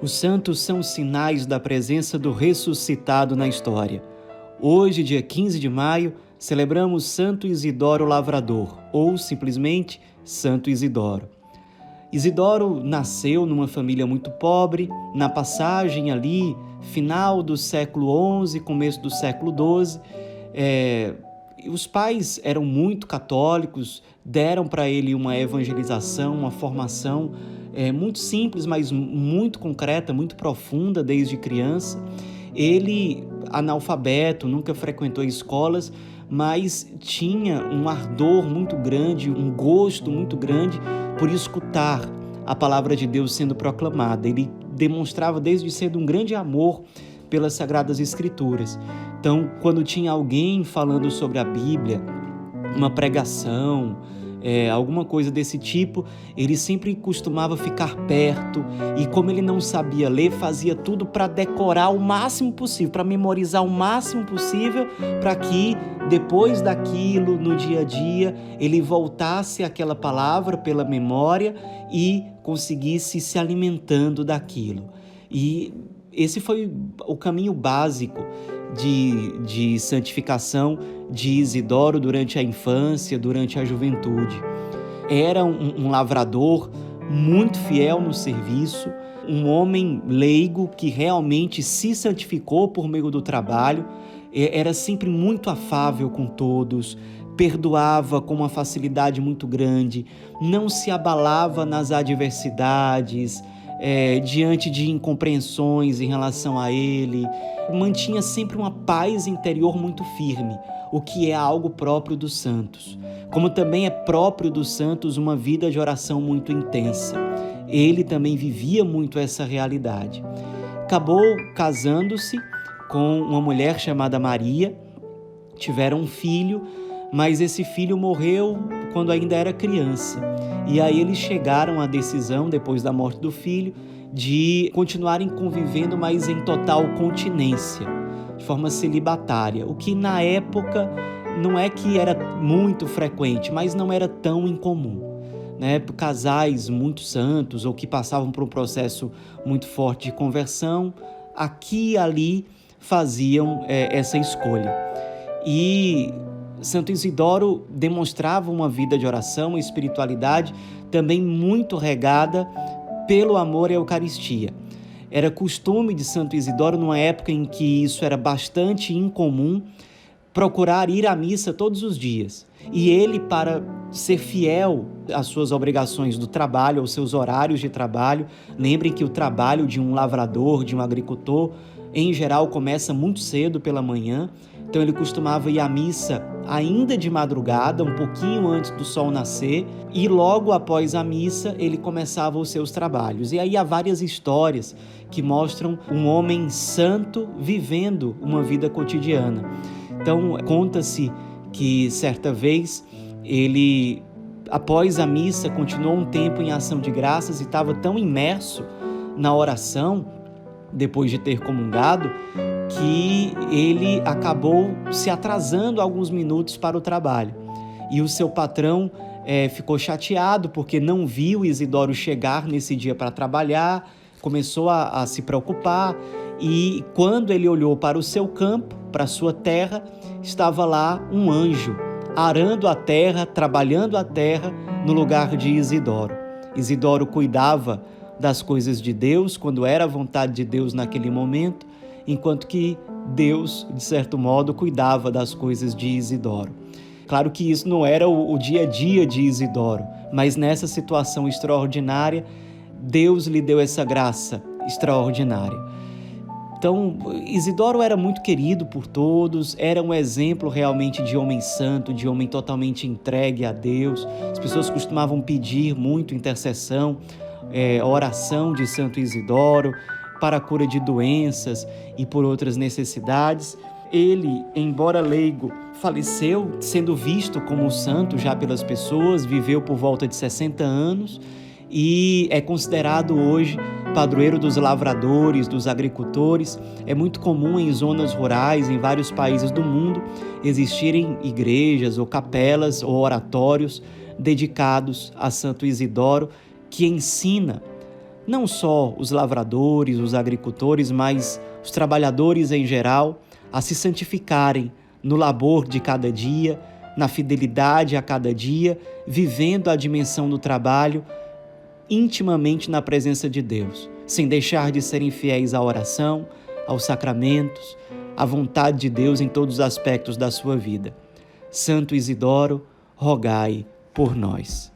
Os santos são sinais da presença do ressuscitado na história. Hoje, dia 15 de maio, celebramos Santo Isidoro Lavrador, ou simplesmente Santo Isidoro. Isidoro nasceu numa família muito pobre, na passagem ali, final do século XI, começo do século XII. É, os pais eram muito católicos, deram para ele uma evangelização, uma formação é, muito simples, mas muito concreta, muito profunda desde criança. Ele, analfabeto, nunca frequentou escolas, mas tinha um ardor muito grande, um gosto muito grande por escutar a palavra de Deus sendo proclamada. Ele demonstrava desde cedo um grande amor pelas Sagradas Escrituras. Então, quando tinha alguém falando sobre a Bíblia, uma pregação, é, alguma coisa desse tipo, ele sempre costumava ficar perto e, como ele não sabia ler, fazia tudo para decorar o máximo possível, para memorizar o máximo possível, para que depois daquilo, no dia a dia, ele voltasse àquela palavra pela memória e conseguisse se alimentando daquilo. E esse foi o caminho básico de, de santificação de Isidoro durante a infância, durante a juventude. Era um, um lavrador muito fiel no serviço, um homem leigo que realmente se santificou por meio do trabalho, era sempre muito afável com todos, perdoava com uma facilidade muito grande, não se abalava nas adversidades, é, diante de incompreensões em relação a ele, mantinha sempre uma paz interior muito firme, o que é algo próprio dos santos. Como também é próprio dos santos uma vida de oração muito intensa. Ele também vivia muito essa realidade. Acabou casando-se com uma mulher chamada Maria, tiveram um filho, mas esse filho morreu quando ainda era criança. E aí eles chegaram à decisão, depois da morte do filho, de continuarem convivendo, mas em total continência, de forma celibatária, o que na época não é que era muito frequente, mas não era tão incomum. Né? Casais muito santos ou que passavam por um processo muito forte de conversão, aqui e ali faziam é, essa escolha. E Santo Isidoro demonstrava uma vida de oração e espiritualidade também muito regada pelo amor à Eucaristia. Era costume de Santo Isidoro, numa época em que isso era bastante incomum, procurar ir à missa todos os dias. E ele, para ser fiel às suas obrigações do trabalho, aos seus horários de trabalho, lembrem que o trabalho de um lavrador, de um agricultor, em geral começa muito cedo pela manhã, então ele costumava ir à missa ainda de madrugada, um pouquinho antes do sol nascer, e logo após a missa ele começava os seus trabalhos. E aí há várias histórias que mostram um homem santo vivendo uma vida cotidiana. Então conta-se que certa vez ele após a missa continuou um tempo em ação de graças e estava tão imerso na oração depois de ter comungado que ele acabou se atrasando alguns minutos para o trabalho. E o seu patrão é, ficou chateado porque não viu Isidoro chegar nesse dia para trabalhar, começou a, a se preocupar e quando ele olhou para o seu campo, para a sua terra, estava lá um anjo arando a terra, trabalhando a terra no lugar de Isidoro. Isidoro cuidava das coisas de Deus quando era a vontade de Deus naquele momento enquanto que Deus, de certo modo, cuidava das coisas de Isidoro. Claro que isso não era o, dia a dia de Isidoro, mas nessa situação extraordinária, Deus lhe deu essa graça extraordinária. Então, Isidoro era muito querido por todos, era um exemplo realmente de homem santo, de homem totalmente entregue a Deus. As pessoas costumavam pedir muito intercessão, é, oração de Santo Isidoro para a cura de doenças e por outras necessidades. Ele, embora leigo, faleceu sendo visto como santo já pelas pessoas, viveu por volta de 60 anos e é considerado hoje padroeiro dos lavradores, dos agricultores. É muito comum em zonas rurais, em vários países do mundo, existirem igrejas ou capelas ou oratórios dedicados a Santo Isidoro, que ensina não só os lavradores, os agricultores, mas os trabalhadores em geral, a se santificarem no labor de cada dia, na fidelidade a cada dia, vivendo a dimensão do trabalho intimamente na presença de Deus, sem deixar de serem fiéis à oração, aos sacramentos, à vontade de Deus em todos os aspectos da sua vida. Santo Isidoro, rogai por nós.